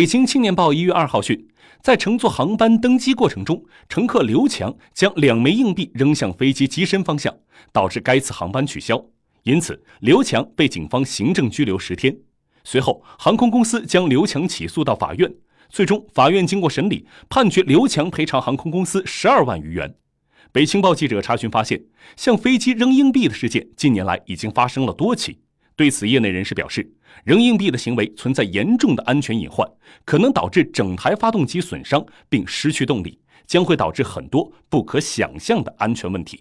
北京青年报一月二号讯，在乘坐航班登机过程中，乘客刘强将两枚硬币扔向飞机机身方向，导致该次航班取消。因此，刘强被警方行政拘留十天。随后，航空公司将刘强起诉到法院。最终，法院经过审理，判决刘强赔偿航空公司十二万余元。北青报记者查询发现，向飞机扔硬币的事件近年来已经发生了多起。对此，业内人士表示，扔硬币的行为存在严重的安全隐患，可能导致整台发动机损伤并失去动力，将会导致很多不可想象的安全问题。